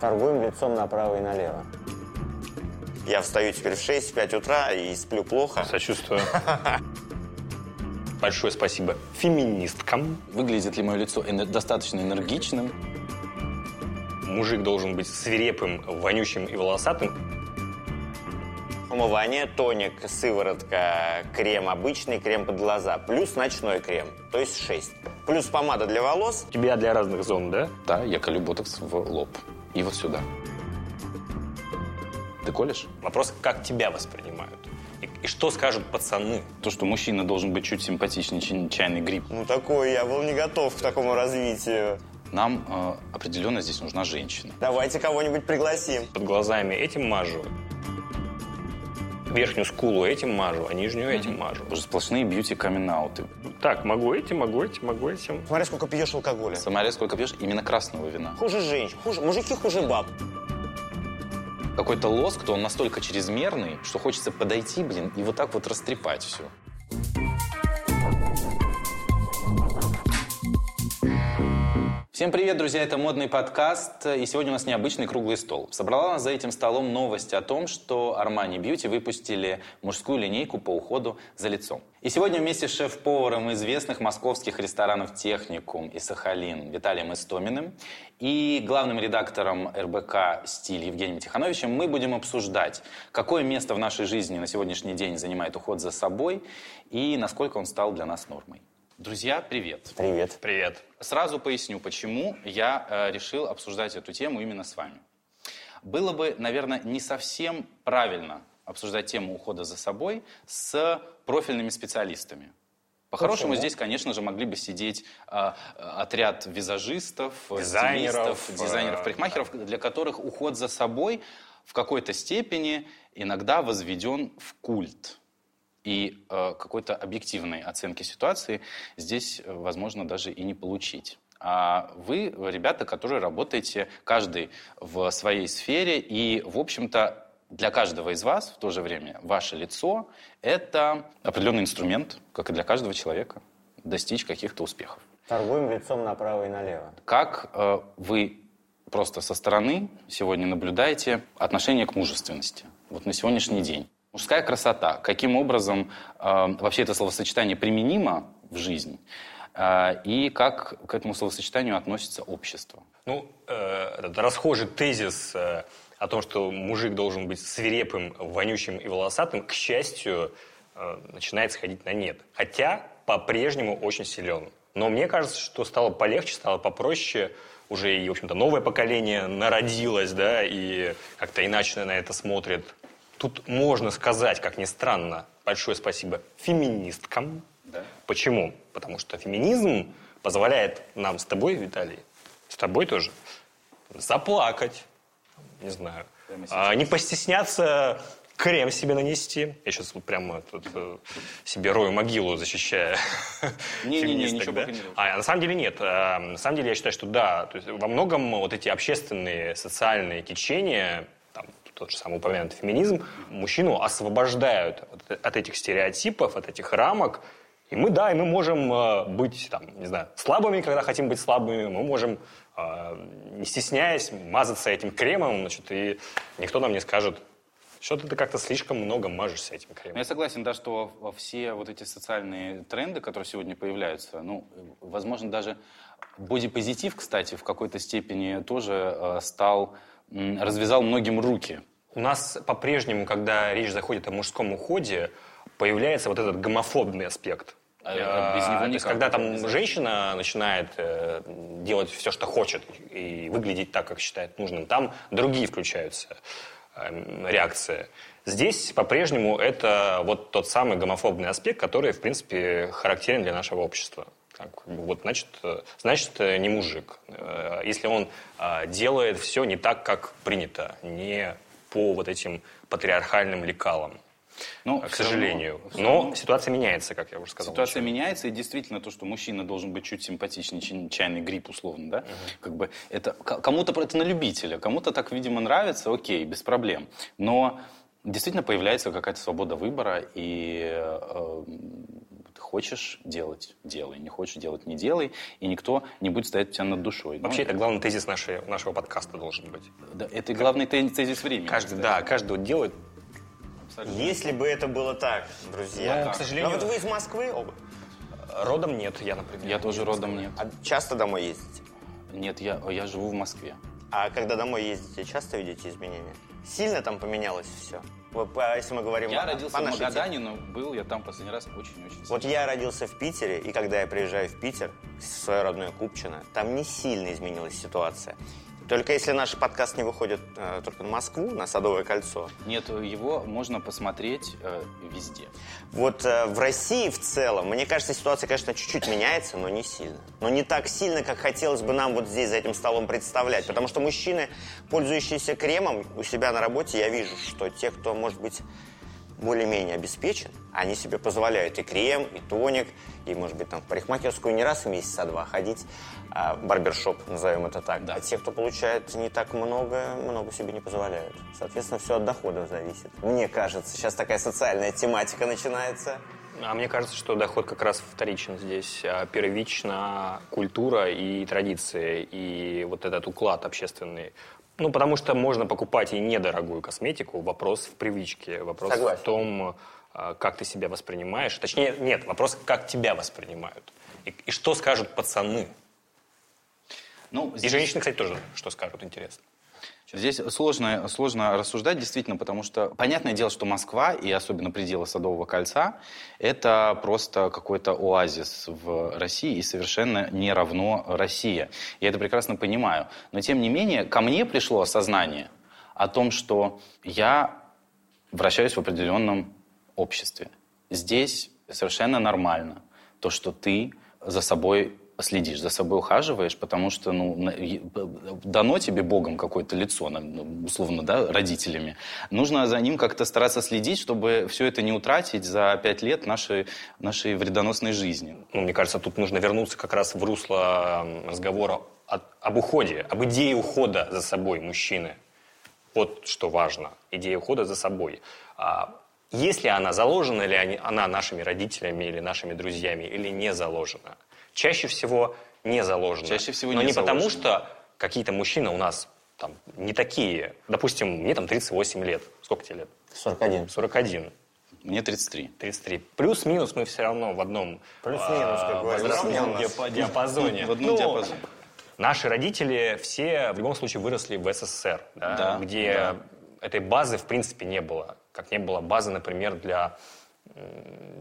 Торгуем лицом направо и налево. Я встаю теперь в 6-5 утра и сплю плохо. Сочувствую. Большое спасибо феминисткам. Выглядит ли мое лицо эне- достаточно энергичным? Мужик должен быть свирепым, вонючим и волосатым. Умывание, тоник, сыворотка, крем обычный, крем под глаза, плюс ночной крем, то есть 6. Плюс помада для волос. У тебя для разных зон, да? Да, я колю ботокс в лоб. И вот сюда. Ты колешь? Вопрос, как тебя воспринимают. И, и что скажут пацаны? То, что мужчина должен быть чуть симпатичнее, чем чайный гриб. Ну, такой я был не готов к такому развитию. Нам э, определенно здесь нужна женщина. Давайте кого-нибудь пригласим. Под глазами этим мажу, верхнюю скулу этим мажу, а нижнюю этим мажу. Уже сплошные бьюти камин Так, могу этим, могу этим, могу этим. Смотри, сколько пьешь алкоголя. Самаря сколько пьешь? Именно красного вина. Хуже женщин, хуже, мужики хуже баб. Какой-то лоск, то он настолько чрезмерный, что хочется подойти, блин, и вот так вот растрепать все. Всем привет, друзья! Это модный подкаст, и сегодня у нас необычный круглый стол. Собрала нас за этим столом новость о том, что Armani Beauty выпустили мужскую линейку по уходу за лицом. И сегодня вместе с шеф-поваром известных московских ресторанов «Техникум» и «Сахалин» Виталием Истоминым и главным редактором РБК «Стиль» Евгением Тихановичем мы будем обсуждать, какое место в нашей жизни на сегодняшний день занимает уход за собой и насколько он стал для нас нормой. Друзья, привет! Привет. Привет. Сразу поясню, почему я э, решил обсуждать эту тему именно с вами. Было бы, наверное, не совсем правильно обсуждать тему ухода за собой с профильными специалистами. По-хорошему, Почему? здесь, конечно же, могли бы сидеть э, отряд визажистов, Дизайнеров, стилистов, дизайнеров, э, парикмахеров, для которых уход за собой в какой-то степени иногда возведен в культ. И э, какой-то объективной оценки ситуации здесь, э, возможно, даже и не получить. А вы, ребята, которые работаете каждый в своей сфере, и, в общем-то, для каждого из вас в то же время ваше лицо – это определенный инструмент, как и для каждого человека, достичь каких-то успехов. Торгуем лицом направо и налево. Как э, вы просто со стороны сегодня наблюдаете отношение к мужественности вот на сегодняшний день? Мужская красота. Каким образом э, вообще это словосочетание применимо в жизнь? Э, и как к этому словосочетанию относится общество? Ну, э, расхожий тезис э, о том, что мужик должен быть свирепым, вонючим и волосатым, к счастью, э, начинает сходить на нет. Хотя по-прежнему очень силен. Но мне кажется, что стало полегче, стало попроще. Уже и, в общем-то, новое поколение народилось, да, и как-то иначе на это смотрит. Тут можно сказать, как ни странно, большое спасибо феминисткам. Да. Почему? Потому что феминизм позволяет нам с тобой, Виталий, с тобой тоже, заплакать, не знаю, а, не постесняться крем себе нанести. Я сейчас вот прямо тут э, себе рою могилу, защищая Не-не-не, ничего да? не. А на самом деле нет. А, На самом деле я считаю, что да. То есть во многом вот эти общественные, социальные течения, тот же самый упомянутый феминизм, мужчину освобождают от, этих стереотипов, от этих рамок. И мы, да, и мы можем э, быть, там, не знаю, слабыми, когда хотим быть слабыми. Мы можем, э, не стесняясь, мазаться этим кремом, значит, и никто нам не скажет, что-то ты как-то слишком много мажешься этим Ну, кремом. Я согласен, да, что все вот эти социальные тренды, которые сегодня появляются, ну, возможно, даже бодипозитив, кстати, в какой-то степени тоже э, стал, развязал многим руки. У нас по-прежнему, когда речь заходит о мужском уходе, появляется вот этот гомофобный аспект. А, а без него то есть, никак когда там женщина начинает э, делать все, что хочет, и выглядеть так, как считает нужным, там другие включаются э, реакции. Здесь по-прежнему это вот тот самый гомофобный аспект, который, в принципе, характерен для нашего общества. Так, вот, значит, э, значит, э, не мужик. Э, Если он делает все не так, как принято, не по вот этим патриархальным лекалам, Но к равно- сожалению. всё Но равно ситуация меняется, как я уже сказал. Ситуация вначале. меняется, и действительно то, что мужчина должен быть чуть симпатичнее, чем чайный гриб, условно, да? Как бы это кому-то это на любителя, кому-то так, видимо, нравится, окей, без проблем. Но действительно появляется какая-то свобода выбора, и э, Хочешь делать – делай. Не хочешь делать – не делай. И никто не будет стоять у тебя над душой. Вообще, Ну, это главный тезис нашей, нашего подкаста должен быть. да, это главный тез- тезис времени. Каждый, да, каждый вот делает. Абсолютно. Если бы это было так, друзья. Ну, к сожалению- А вот вы из Москвы оба? Родом нет, я, например. Я тоже родом нет. А часто домой ездите? Нет, я, я живу в Москве. А когда домой ездите, часто видите изменения? Сильно там поменялось все? По- если мы говорим Я о- родился по в Магадане, но был я там последний раз очень-очень Вот я родился в Питере, и когда я приезжаю в Питер, в свое родное Купчино, там не сильно изменилась ситуация. Только если наш подкаст не выходит э, только на Москву, на Садовое кольцо, Нет, его можно посмотреть э, везде. вот э, в России в целом, мне кажется, ситуация, конечно, чуть-чуть меняется, но не сильно. Но не так сильно, как хотелось бы нам вот здесь за этим столом представлять. Потому что мужчины, пользующиеся кремом, у себя на работе я вижу, что те, кто, может быть, более-менее обеспечен, они себе позволяют и крем, и тоник, и, может быть, там в парикмахерскую не раз в месяц, а два ходить, а, барбершоп, назовем это так. Да. А те, кто получает не так много, много себе не позволяют. Соответственно, все от доходов зависит. Мне кажется, сейчас такая социальная тематика начинается. А мне кажется, что доход как раз вторичен здесь. А Первична культура и традиции, и вот этот уклад общественный. Ну, потому что можно покупать и недорогую косметику. Вопрос в привычке, вопрос Согласен. в том, а, как ты себя воспринимаешь. Точнее, нет, вопрос, как тебя воспринимают. И, и что скажут пацаны. Ну, И здесь- женщины, кстати, тоже что скажут, интересно. Здесь сложно, сложно рассуждать, действительно, потому что понятное дело, что Москва и особенно пределы Садового кольца это просто какой-то оазис в России и совершенно не равно Россия. Я это прекрасно понимаю. Но тем не менее, ко мне пришло осознание о том, что я вращаюсь в определенном обществе. Здесь совершенно нормально то, что ты за собой следишь, за собой ухаживаешь, потому что ну, дано тебе Богом какое-то лицо, ну, условно, да, родителями. Нужно за ним как-то стараться следить, чтобы все это не утратить за пять лет нашей, нашей вредоносной жизни. Ну, мне кажется, тут нужно вернуться как раз в русло разговора о- об уходе, об идее ухода за собой мужчины. Вот что важно. Идея ухода за собой. А если она заложена ли она нашими родителями или нашими друзьями, или не заложена? Чаще всего не заложена. Чаще всего Но не не потому, что какие-то мужчины у нас там не такие. Допустим, мне там 38 лет. Сколько тебе лет? 41. 41. Мне 33. 33. Плюс-минус мы все равно в одном Плюс-минус, как а, нас. диапа- диапазоне. В одном Ну, диапазоне. Наши родители все в любом случае выросли в СССР, да, Да, где да. этой базы в принципе не было. Как не было базы, например, для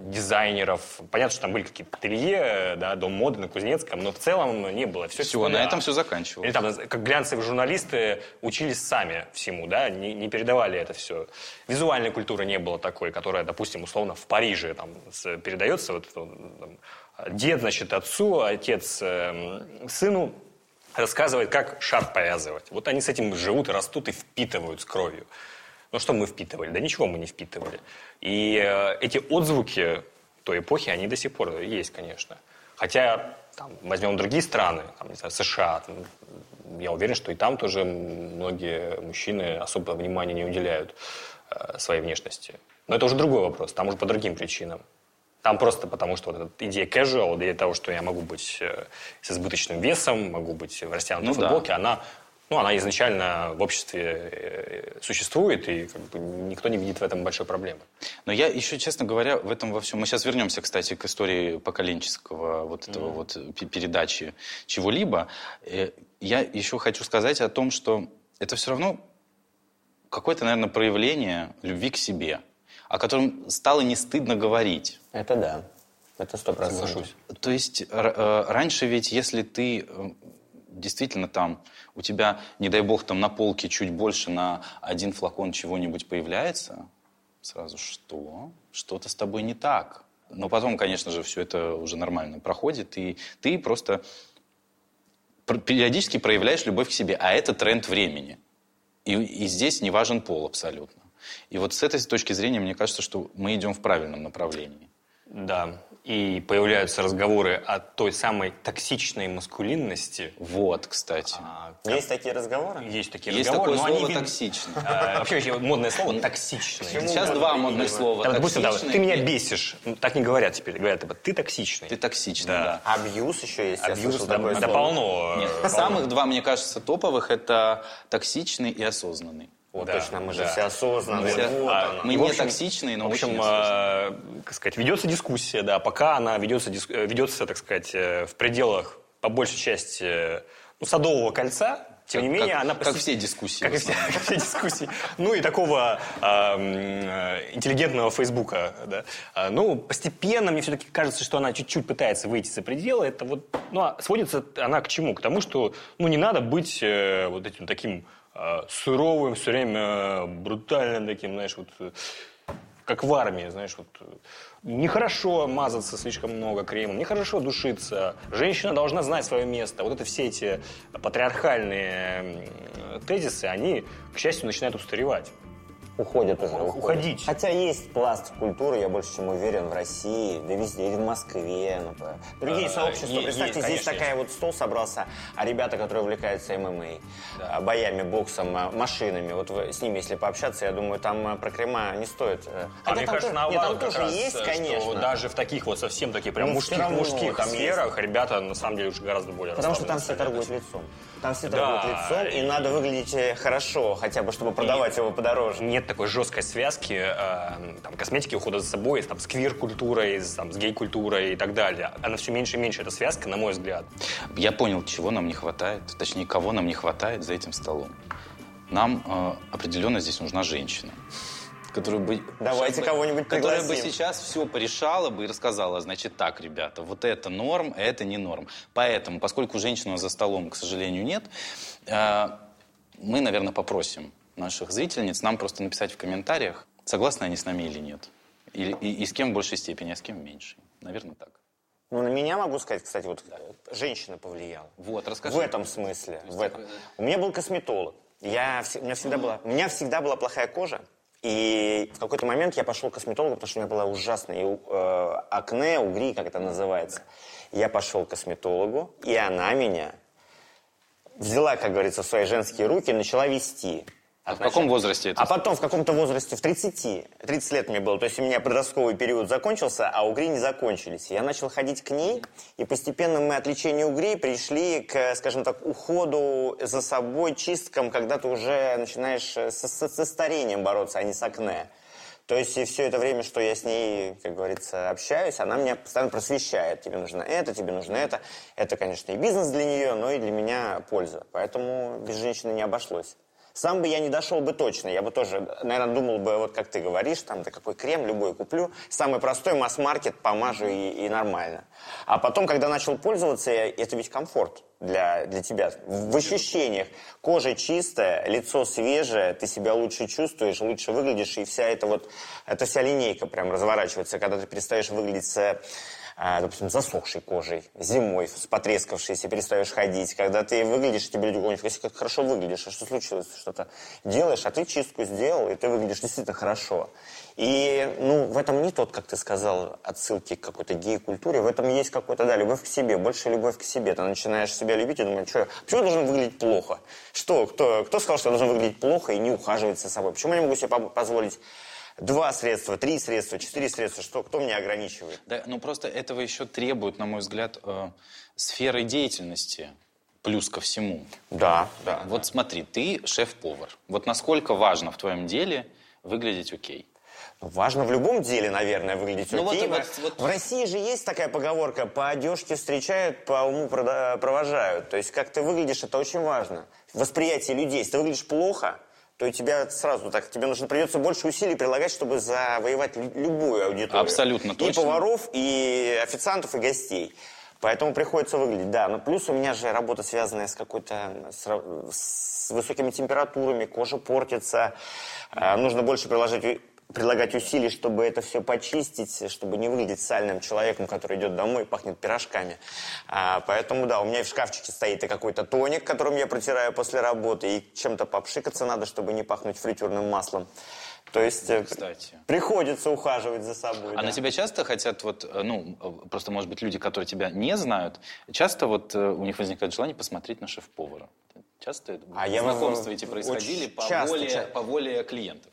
дизайнеров. Понятно, что там были какие-то ателье, да, дом моды на Кузнецком, но в целом не было. Все, Все, на этом все заканчивалось. Или там, как глянцевые журналисты учились сами всему, да, не, не передавали это все. Визуальной культуры не было такой, которая, допустим, условно в Париже там передается. Вот, там, дед, значит, отцу, отец эм, сыну рассказывает, как шарф повязывать. Вот они с этим живут и растут и впитывают с кровью. Ну что мы впитывали? Да ничего мы не впитывали. И э, эти отзвуки той эпохи, они до сих пор есть, конечно. Хотя, там, возьмем другие страны, там, не знаю, США, там, я уверен, что и там тоже многие мужчины особо внимания не уделяют э, своей внешности. Но это уже другой вопрос, там уже по другим причинам. Там просто потому, что вот эта идея casual, идея того, что я могу быть э, с избыточным весом, могу быть в растянутой Ну да. футболке, она, ну, она изначально в обществе э, существует, и как бы, никто не видит в этом большой проблемы. Но я еще, честно говоря, в этом во всем... Мы сейчас вернемся, кстати, к истории поколенческого вот этого вот пе- передачи чего-либо. Э, Я еще хочу сказать о том, что это все равно какое-то, наверное, проявление любви к себе, о котором стало не стыдно говорить. Это да. Это сто процентов. Соглашусь. То есть э, раньше ведь, если ты действительно там, у тебя, не дай бог, там на полке чуть больше на один флакон чего-нибудь появляется, сразу что? Что-то с тобой не так. Но потом, конечно же, все это уже нормально проходит, и ты просто пр- периодически проявляешь любовь к себе, а это тренд времени. И, и здесь не важен пол абсолютно. И вот с этой точки зрения, мне кажется, что мы идем в правильном направлении. Да. И появляются разговоры о той самой токсичной маскулинности. Вот, кстати. А, Есть такие разговоры? Есть такие Есть разговоры, такое но слово они... «токсичный». А, Вообще, вообще модное слово «токсичный». Сейчас два модных слова. Да, допустим, ты меня бесишь. Ну, Так не говорят теперь. Говорят, типа, ты токсичный. Ты токсичный, Да. да. Абьюз еще есть. Абьюз, да, такое полно. Нет, самых два, мне кажется, топовых это токсичный и осознанный. Вот Да, точно, мы же да. все осознанные. все- вот а. Мы В не токсичные, но В общем, очень э, как сказать, ведется дискуссия, да, пока она ведется, э, ведется, так сказать, э, в пределах, по большей части, э, ну, Садового кольца, тем не Как- менее, как- она... как все дискуссии Как и все, как все дискуссии. Ну, и такого э, интеллигентного Фейсбука, да. А, Ну, постепенно мне все-таки кажется, что она чуть-чуть пытается выйти за пределы. Это вот, ну, а сводится она к чему? К тому, что, ну, не надо быть э, вот этим таким суровым, все время э, брутальным таким, знаешь, вот... э, как в армии, знаешь, вот э, нехорошо мазаться слишком много кремом, нехорошо душиться. Женщина должна знать свое место. Вот это все эти патриархальные тезисы, они, к счастью, начинают устаревать. Уходят уже. уходят. Уходить. Хотя есть пласт культуры, я больше чем уверен, в России, да везде, и в Москве. например. Другие А, сообщества. е- Представьте, есть, здесь конечно, такая вот стол собрался, а ребята, которые увлекаются ММА, а, боями, боксом, а, машинами, вот вы- с ними, если пообщаться, я думаю, там а, про крема не стоит. э. А Хотя мне там кажется, тоже- нет, наоборот, там как тоже раз, есть, э, конечно. что даже в таких вот совсем таких прям Ну, мужских, равно мужских там есть. сферах ребята на самом деле уже гораздо более Потому что там все торгуют лицом. Там все Да, торгуют лицом, и и- надо выглядеть э, хорошо, хотя бы, чтобы продавать его подороже. Нет такой жесткой связки э, там, косметики, ухода за собой, там, с квир-культурой, с, там, с гей-культурой и так далее. Она все меньше и меньше, эта связка, на мой взгляд. Я понял, чего нам не хватает, точнее, кого нам не хватает за этим столом. Нам э, определенно здесь нужна женщина. Которая бы, Давайте кого-нибудь Которая бы сейчас все порешала бы и рассказала, значит, так, ребята, вот это норм, а это не норм. Поэтому, поскольку женщины у нас за столом, к сожалению, нет, э, мы, наверное, попросим наших зрительниц нам просто написать в комментариях, согласны они с нами или нет. И, и- и с кем в большей степени, а с кем в меньшей. Наверное, так. Ну, на меня могу сказать, кстати, вот э, женщина повлияла. Вот, расскажи. В этом смысле. В этом. У меня был косметолог. Я, у, меня всегда была, у меня всегда была плохая кожа. И в какой-то момент я пошел к косметологу, потому что у меня была ужасная э, акне, угри, как это называется. Я пошел к косметологу, и она меня взяла, как говорится, в свои женские руки и начала вести. А в каком возрасте это? А потом в каком-то возрасте, в 30, 30 лет мне было, то есть у меня подростковый период закончился, а угри не закончились. Я начал ходить к ней, и постепенно мы от лечения угрей пришли к, скажем так, уходу за собой, чисткам, когда ты уже начинаешь э, со, со- со старением бороться, а не с акне. То есть и все это время, что я с ней, как говорится, общаюсь, она меня постоянно просвещает. Тебе нужно это, тебе нужно это. Это, конечно, и бизнес для нее, но и для меня польза. Поэтому без женщины не обошлось. Сам бы я не дошел бы точно. Я бы тоже, наверное, думал бы, вот как ты говоришь, там, да какой крем, любой куплю. Самый простой масс-маркет, помажу и, и нормально. А потом, когда начал пользоваться, это ведь комфорт для, для тебя. В ощущениях. Кожа чистая, лицо свежее, ты себя лучше чувствуешь, лучше выглядишь, и вся эта вот, эта вся линейка прям разворачивается, когда ты перестаешь выглядеть с допустим, засохшей кожей, зимой, с потрескавшейся, перестаешь ходить. Когда ты выглядишь, тебе люди говорят, «Если как хорошо выглядишь, а что случилось? Что-то делаешь, а ты чистку сделал, и ты выглядишь действительно хорошо. И, ну, в этом не тот, как ты сказал, отсылки к какой-то гей-культуре, в этом есть какой-то, да, любовь к себе, больше любовь к себе. Ты начинаешь себя любить и думаешь, что, почему я должен выглядеть плохо? Что, кто, кто сказал, что я должен выглядеть плохо и не ухаживать за собой? Почему я не могу себе по- позволить два средства, три средства, четыре средства? Что, кто меня ограничивает? Да, ну просто этого еще требует, на мой взгляд, э, сферы деятельности. Плюс ко всему. Да, да. Вот смотри, ты шеф-повар. Вот насколько важно в твоем деле выглядеть окей? Важно в любом деле, наверное, выглядеть Ну окей. вот- вот- вот- В России же есть такая поговорка «по одежке встречают, по уму провожают». То есть как ты выглядишь, это очень важно. Восприятие людей. Если ты выглядишь плохо, то и тебя сразу так, тебе нужно придется больше усилий прилагать, чтобы завоевать лю- любую аудиторию. Абсолютно И точно. поваров, и официантов, и гостей. Поэтому приходится выглядеть, да. Но плюс у меня же работа, связанная с какой-то, с, с высокими температурами, кожа портится. А, нужно больше приложить, прилагать усилий, чтобы это все почистить, чтобы не выглядеть сальным человеком, который идет домой и пахнет пирожками. А, поэтому, да, у меня и в шкафчике стоит и какой-то тоник, которым я протираю после работы, и чем-то попшикаться надо, чтобы не пахнуть фритюрным маслом. То есть э, Кстати. приходится ухаживать за собой. А да. на тебя часто хотят, вот, э, ну, э, просто, может быть, люди, которые тебя не знают, часто вот у них возникает желание посмотреть на шеф-повара. Часто это- А я знакомства в- эти происходили по, часто, воле, часто. по воле клиентов?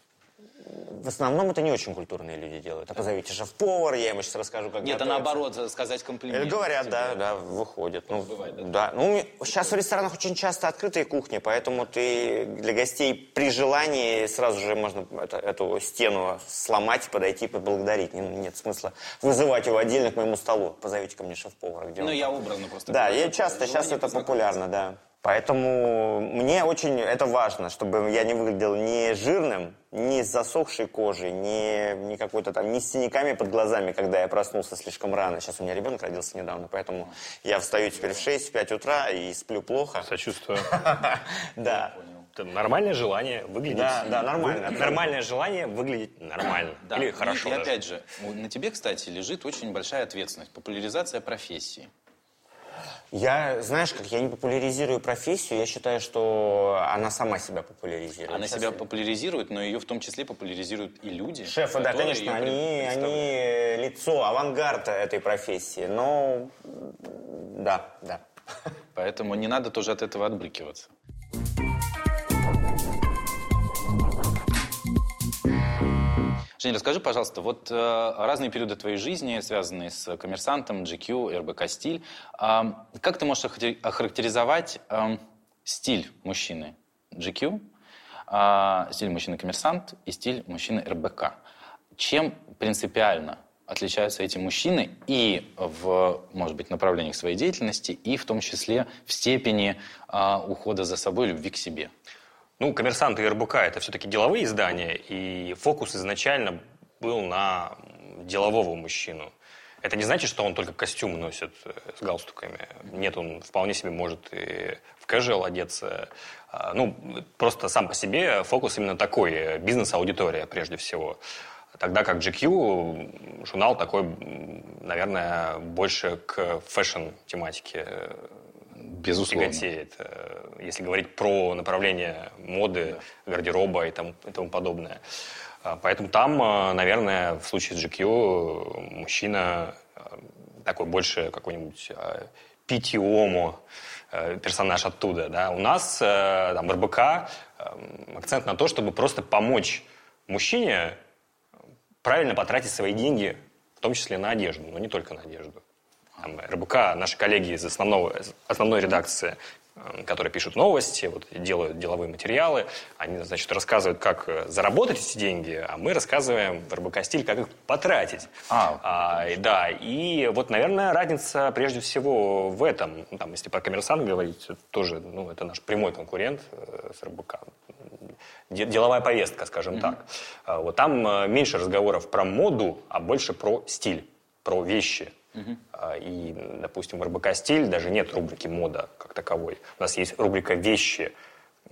В основном это не очень культурные люди делают. А позовите шеф-повар, я ему сейчас расскажу, как Нет, а готовится. наоборот, за- сказать комплимент. Или говорят, тебе. да, да, выходят. Ну, бывает, да. Ну, сейчас в ресторанах очень часто открытые кухни, поэтому ты для гостей при желании сразу же можно это- эту стену сломать, подойти и поблагодарить. Не- Нет смысла вызывать его отдельно к моему столу. Позовите ко мне шеф-повара. Ну, я образно просто Да, я часто, сейчас это популярно, да. Поэтому мне очень это важно, чтобы я не выглядел ни жирным, ни с засохшей кожей, ни, ни какой-то там, ни с синяками под глазами, когда я проснулся слишком рано. Сейчас у меня ребенок родился недавно, поэтому я встаю теперь в 6-5 утра и сплю плохо. Сочувствую. Да. Это нормальное желание выглядеть... Да, да, нормально. Нормальное желание выглядеть нормально. Да. Или И- хорошо И, опять же, на тебе, кстати, лежит очень большая ответственность. Популяризация профессии. Я, знаешь, как я не популяризирую профессию, я считаю, что она сама себя популяризирует. Она Сейчас себя я- популяризирует, но ее в том числе популяризируют и люди. Шефы, да, конечно, они, они лицо, авангард этой профессии, но да, да. Поэтому не надо тоже от этого отбрыкиваться. Женя, расскажи, пожалуйста, вот э, разные периоды твоей жизни, связанные с коммерсантом, GQ, РБК стиль. А, как ты можешь охарактеризовать эм, стиль мужчины GQ, а, стиль мужчины коммерсант и стиль мужчины РБК? Чем принципиально отличаются эти мужчины и в, может быть, направлениях своей деятельности, и в том числе в степени а, ухода за собой, любви к себе? Ну, «Коммерсант» и «РБК» — это все-таки деловые издания, и фокус изначально был на делового мужчину. Это не значит, что он только костюм носит э, с галстуками. Нет, он вполне себе может и в casual одеться. А, Ну, просто сам по себе фокус именно такой, э, бизнес-аудитория прежде всего. Тогда как GQ, журнал такой, наверное, больше к fashion -тематике э, Безусловно. тяготеет, э, если говорить про направление моды, гардероба и тому, и тому подобное. А, Поэтому там, э, наверное, в случае с GQ мужчина э, такой больше какой-нибудь питиому персонаж оттуда. Да? У нас там в РБК акцент на то, чтобы просто помочь мужчине правильно потратить свои деньги, в том числе на одежду, но не только на одежду. Там, РБК, наши коллеги из основного, основной редакции, э, которые пишут новости, вот, делают деловые материалы, они, значит, рассказывают, как э, заработать эти деньги, а мы рассказываем в РБК стиль, как их потратить. А. и да, и вот, наверное, разница прежде всего в этом. Ну, Там, если про коммерсант говорить, тоже, ну, это наш прямой конкурент э, с РБК. Де- Деловая повестка, скажем так. А, Вот там меньше разговоров про моду, а больше про стиль, про вещи. А, И, допустим, в РБК «Стиль» даже нет рубрики «Мода» как таковой. У нас есть рубрика «Вещи».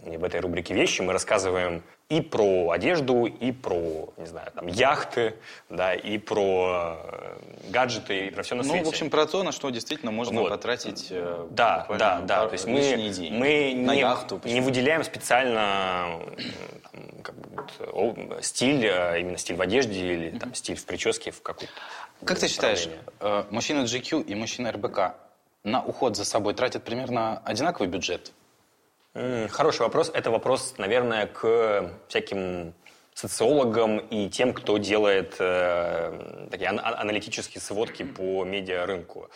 И в этой рубрике «Вещи» мы рассказываем и про одежду, и про, не знаю, там, яхты, да, и про э, гаджеты, и про все на свете. Ну, в общем, про то, на что действительно можно Вот. потратить э, Да, да, да. То есть мы, мы на не, яхту. не выделяем специально там, как бы, вот, стиль, э, именно стиль в одежде или там, стиль в прическе в какой-то Как ты считаешь, э, мужчина GQ и мужчина РБК на уход за собой тратят примерно одинаковый бюджет? М, Хороший вопрос. Это вопрос, наверное, к всяким социологам и тем, кто делает э, такие ан- ан- аналитические сводки по медиарынку.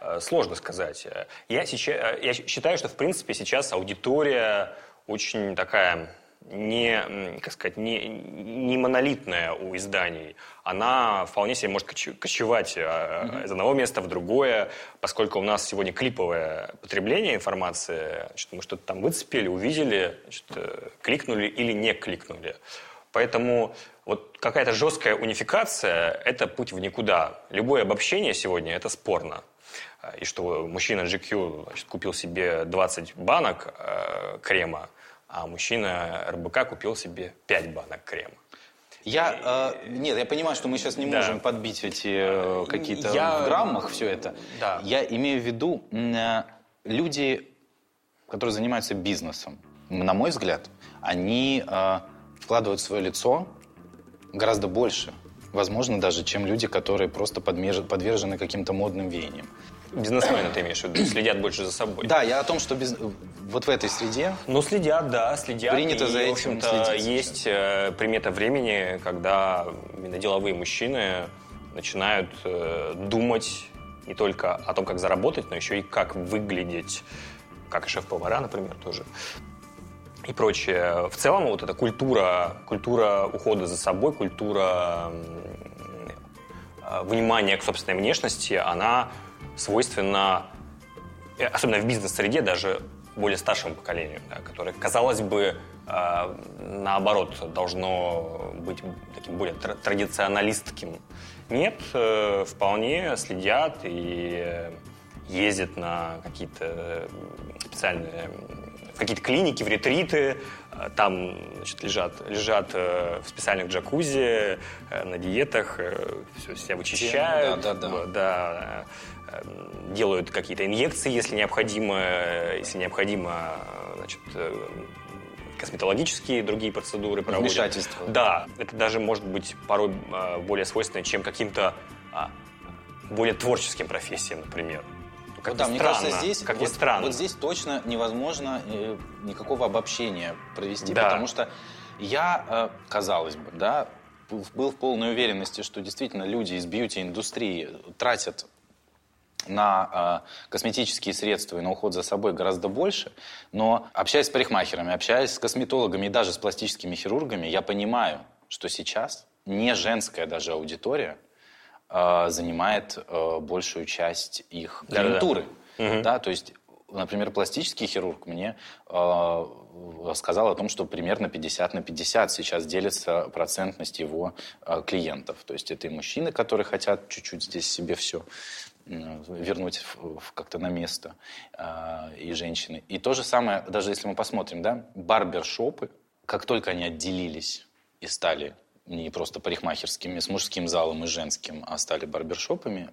Э, сложно сказать. Я, сейчас, я считаю, что, в принципе, сейчас аудитория очень такая не, как сказать, не, не монолитная у изданий. Она вполне себе может коч- кочевать э, из одного места в другое, поскольку у нас сегодня клиповое потребление информации. Значит, мы что-то там выцепили, увидели, значит, э, кликнули или не кликнули. Поэтому вот какая-то жесткая унификация – это путь в никуда. Любое обобщение сегодня – это спорно. И что мужчина GQ значит, купил себе 20 банок э, крема, а мужчина РБК купил себе 5 банок крема. Я, э, нет, я понимаю, что мы сейчас не Да. можем подбить эти э, какие-то Я- в граммах все это. Да. Я имею в виду э, люди, которые занимаются бизнесом. На мой взгляд, они э, вкладывают свое лицо гораздо больше. Возможно, даже, чем люди, которые просто подмеж- подвержены каким-то модным веяниям. Бизнесмены, ты имеешь в виду, следят больше за собой. Да, я о том, что без- вот в этой среде Ну, следят, да, следят. Принято и, за в этим общем-то, следить. есть э, примета времени, когда именно деловые мужчины начинают э, думать не только о том, как заработать, но еще и как выглядеть, как и шеф-повара, например, тоже. И прочее. В целом, вот эта культура, культура ухода за собой, культура э, внимания к собственной внешности, она свойственна э, особенно в бизнес-среде, даже более старшему поколению, да, которое, казалось бы, э, наоборот, должно быть таким более тра- традиционалистским. Нет, э, вполне следят и ездят на какие-то специальные какие-то клиники, в ретриты, э, там значит, лежат, лежат э, в специальных джакузи, на диетах, все себя вычищают, Да, да, да. да, делают какие-то инъекции, если необходимо, э, если необходимо, э, значит, э, косметологические и другие процедуры проводят. Вмешательства. Да, это даже может быть порой более свойственно, чем каким-то а, более творческим профессиям, например. Ну, Как Вот да, мне странно, кажется, здесь, как вот, странно. вот здесь точно невозможно никакого обобщения провести, Да. потому что я, казалось бы, да, был был в полной уверенности, что действительно люди из бьюти-индустрии тратят на э, косметические средства и на уход за собой гораздо больше, но общаясь с парикмахерами, общаясь с косметологами и даже с пластическими хирургами, я понимаю, что сейчас не женская даже аудитория э, занимает э, большую часть их клиентуры. Да, то есть, например, пластический хирург мне э, сказал о том, что примерно 50 на 50 сейчас делится процентность его э, клиентов. То есть это и мужчины, которые хотят чуть-чуть здесь себе все вернуть в- в- как-то на место, э, и женщины. И то же самое, даже если мы посмотрим, да, барбершопы, как только они отделились и стали не просто парикмахерскими, с мужским залом и женским, а стали барбершопами,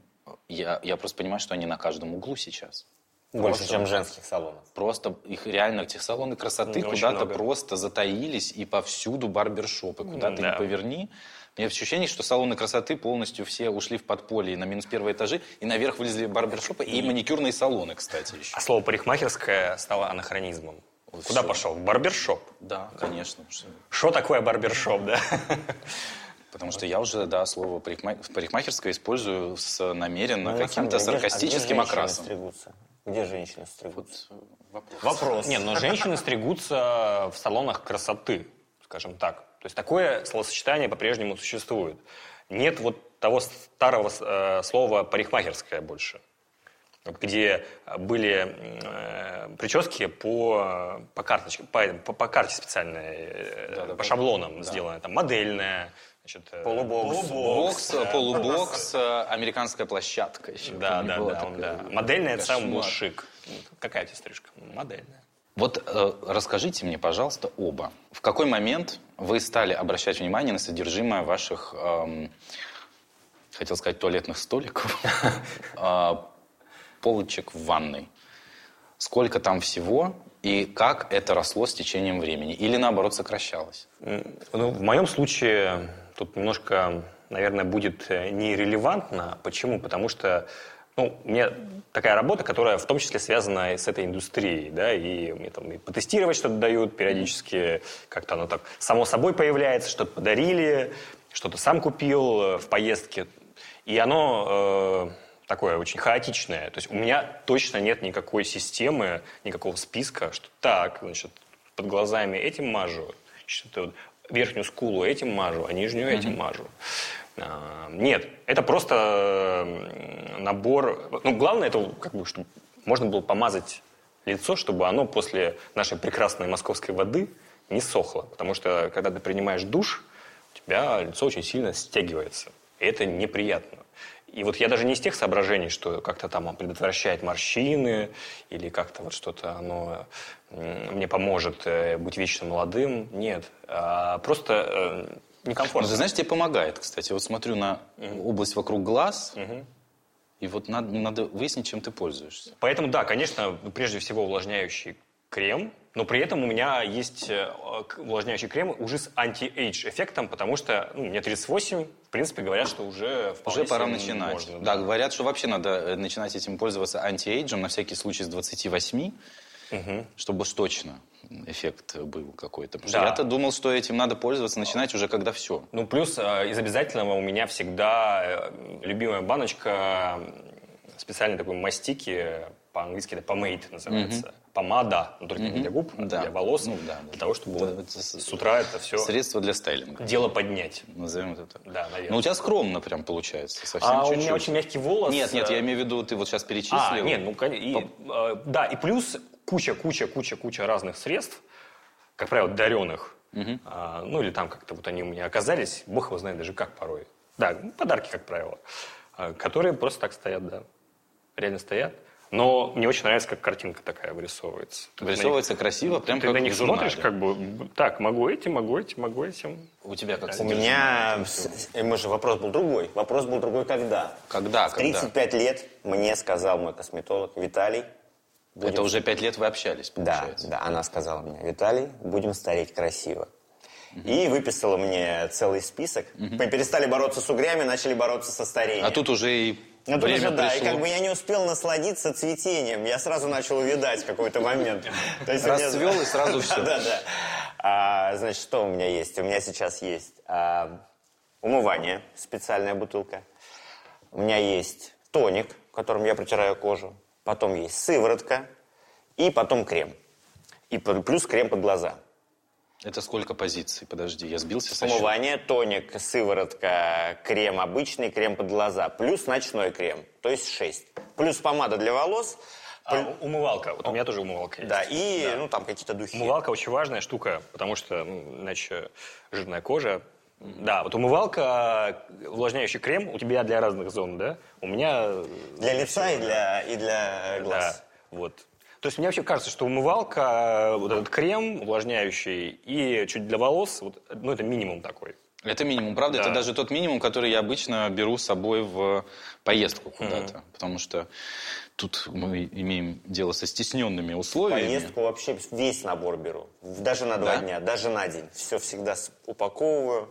я, я просто понимаю, что они на каждом углу сейчас. Больше, чем женских салонов. Просто их реально, эти салоны красоты Ну, куда-то просто затаились, и повсюду барбершопы. Куда ты Да. не поверни. У меня ощущение, что салоны красоты полностью все ушли в подполье на минус первые этажи, и наверх вылезли барбершопы и маникюрные салоны, кстати, еще. А слово парикмахерская стало анахронизмом. Вот Куда всё. пошел? В барбершоп. Да, конечно. что- такое барбершоп, да? Потому что я уже, да, слово парикма- парикмахерское использую с намеренно Ну, каким-то деле, где- а где саркастическим окрасом. стригутся? Где женщины стригутся? Вот вопрос. Вопрос. Нет, но женщины стригутся в салонах красоты, скажем так. То есть такое словосочетание по-прежнему существует. Нет вот того старого э, слова парикмахерская больше. Где были э, прически по, по карточке, по, по, по карте специальной, э, Да, да, по да. шаблонам Да. сделано. Там модельная, значит, э, Полубокс. Бокс, полубокс, э, американская площадка еще. Да, да, да, такого. да. Модельная это самый был шик. Какая у тебя стрижка? Модельная. Вот э, расскажите мне, пожалуйста, оба. В какой момент вы стали обращать внимание на содержимое ваших, эм, хотел сказать, туалетных столиков, э, полочек в ванной? Сколько там всего и как это росло с течением времени? Или наоборот сокращалось? Ну, в моем случае тут немножко, наверное, будет э, нерелевантно. Почему? Потому что ну, у меня такая работа, которая в том числе связана с этой индустрией, да, и мне там и потестировать что-то дают периодически, как-то оно так само собой появляется, что-то подарили, что-то сам купил э, в поездке, и оно э, такое очень хаотичное. То есть у меня точно нет никакой системы, никакого списка, что так, значит, под глазами этим мажу, что-то верхнюю скулу этим мажу, а нижнюю этим мажу. А, Нет, это просто набор. Ну, главное, это как бы, чтобы можно было помазать лицо, чтобы оно после нашей прекрасной московской воды не сохло. Потому что, когда ты принимаешь душ, у тебя лицо очень сильно стягивается. И это неприятно. И вот я даже не из тех соображений, что как-то там предотвращает морщины или как-то вот что-то оно мне поможет э, быть вечно молодым. Нет. А просто некомфортно. ты знаешь, тебе помогает, кстати. Вот смотрю на область вокруг глаз, и вот надо, надо выяснить, чем ты пользуешься. Поэтому, да, конечно, прежде всего увлажняющий крем, но при этом у меня есть э, увлажняющий крем уже с anti-age эффектом, потому что ну, мне 38, в принципе, говорят, что уже Уже пора начинать. можно, да. говорят, что вообще надо э, начинать этим пользоваться anti-age ем на всякий случай с 28, чтобы уж точно эффект был какой-то. Потому что Да. я-то думал, что этим надо пользоваться, начинать уже когда все. Ну, плюс э, из обязательного у меня всегда э, любимая баночка э, специальной такой мастики, по-английски это pomade называется. Помада, но только не для губ, а Да. для волос, Ну, да, да. для того, чтобы Да, вот с- с утра это все Средство для стайлинга. дело поднять. Назовем это так. Да, наверное. Ну, у тебя скромно прям получается. Совсем а у чуть-чуть. меня очень мягкий волос. Нет, нет, э, я имею в виду, ты вот сейчас перечислил. А, нет, ну, и, э, да, и плюс куча, куча, куча, куча разных средств, как правило, даренных. А, ну, или там как-то вот они у меня оказались, бог его знает даже как порой. Да, ну, подарки, как правило, а, которые просто так стоят, да. Реально стоят. Но мне очень нравится, как картинка такая вырисовывается. На них- Вырисовывается красиво, прям Ты как на них журнале. смотришь, как бы, так, могу этим, могу этим, могу этим. У тебя как У меня... э, Мы же вопрос был другой. Вопрос был другой когда? Когда, В когда? 35 лет мне сказал мой косметолог Виталий. Будем- Это уже пять лет вы общались, Да, получается. да, она сказала мне, Виталий, будем стареть красиво. И выписала мне целый список. Мы перестали бороться с угрями, начали бороться со старением. А тут уже и Ну, тут время уже, да, и пришло. как бы я не успел насладиться цветением. Я сразу начал увидать какой-то момент. Расцвел и сразу всё. Да, да. А, значит, что у меня есть? У меня сейчас есть а, умывание, специальная бутылка. У меня есть тоник, которым я протираю кожу. Потом есть сыворотка. И потом крем. И плюс крем под глаза. Это сколько позиций? Подожди, я сбился со. Умывание, тоник, сыворотка, крем обычный, крем под глаза. Плюс ночной крем. То есть 6. Плюс помада для волос. А, умывалка. Вот у меня тоже умывалка есть. Да, и ну там какие-то духи. Умывалка очень важная штука, потому что ну, иначе жирная кожа. Да, вот умывалка, увлажняющий крем у тебя для разных зон, да? У меня... Для лица и для, и для глаз. Да, вот. То есть мне вообще кажется, что умывалка, вот этот крем увлажняющий и чуть для волос, вот, ну это минимум такой. Это минимум, правда? Да. Это даже тот минимум, который я обычно беру с собой в поездку куда-то. Потому что тут мы имеем дело со стесненными условиями. Поездку вообще весь набор беру. Даже на два Да? дня, даже на день. Все всегда упаковываю.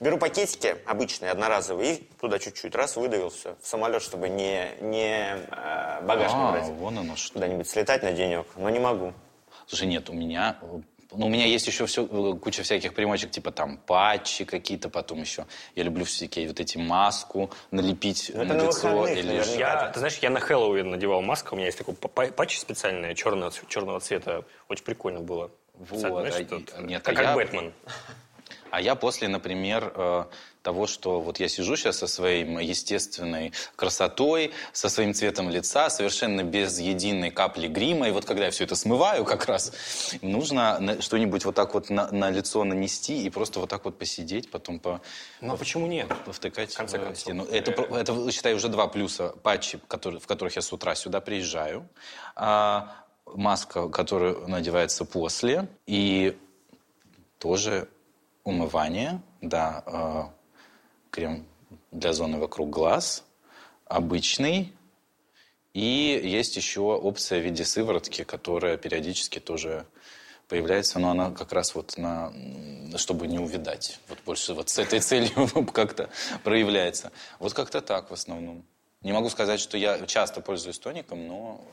Беру пакетики обычные, одноразовые, и туда чуть-чуть раз выдавил все в самолет, чтобы не, не э, багаж не А, брать. вон оно что. Куда-нибудь слетать на денек, но не могу. Слушай, нет, у меня... Ну, у меня есть еще все, куча всяких примочек, типа там патчи какие-то, потом еще... Я люблю всякие вот эти маску налепить Ну, это на на лицо. выходных, или наверняка. Я, ты знаешь, я на Хэллоуин надевал маску, у меня есть такой па- па- патч специальный, черного, черного цвета. Очень прикольно было. Вот, Знаешь, а- тут, нет, как, а как я- Бэтмен. А я после, например, э, того, что вот я сижу сейчас со своей естественной красотой, со своим цветом лица, совершенно без единой капли грима, и вот когда я все это смываю как раз, нужно что-нибудь вот так вот на, на лицо нанести и просто вот так вот посидеть, потом по, Ну а почему нет? повтыкать В конце в концов. стену. Это, это, считай, уже два плюса патчи, которые, в которых я с утра сюда приезжаю, а, маска, которая надевается после, и тоже умывание, да, э, крем для зоны вокруг глаз, обычный, и есть еще опция в виде сыворотки, которая периодически тоже появляется, но она как раз вот на, чтобы не увидать. Вот больше вот с этой целью как-то проявляется. Вот как-то так в основном. Не могу сказать, что я часто пользуюсь тоником, но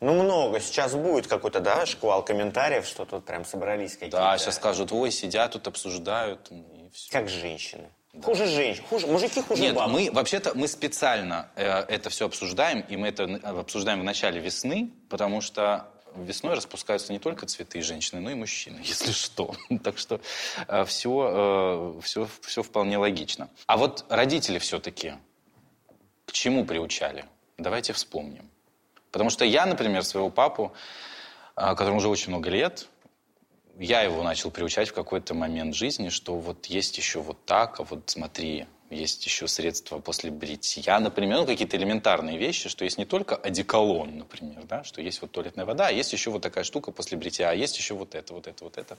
Ну, много. Сейчас будет какой-то, да, шквал комментариев, что тут прям собрались какие-то. да, сейчас скажут, ой, сидят тут, обсуждают, и все. Как женщины. Хуже женщин. Хуже, мужики хуже Нет, баб. мы вообще-то мы специально э, это все обсуждаем, и мы это н- обсуждаем в начале весны, потому что весной распускаются не только цветы и женщины, но и мужчины, если что. Так что все, все, все вполне логично. А вот родители все-таки к чему приучали? Давайте вспомним. Потому что я, например, своего папу, а, которому уже очень много лет, я его начал приучать в какой-то момент жизни, что вот есть еще вот так, а вот смотри, есть еще средства после бритья, например, ну, какие-то элементарные вещи, что есть не только одеколон, например, да, что есть вот туалетная вода, а есть еще вот такая штука после бритья, а есть еще вот это, вот это, вот это.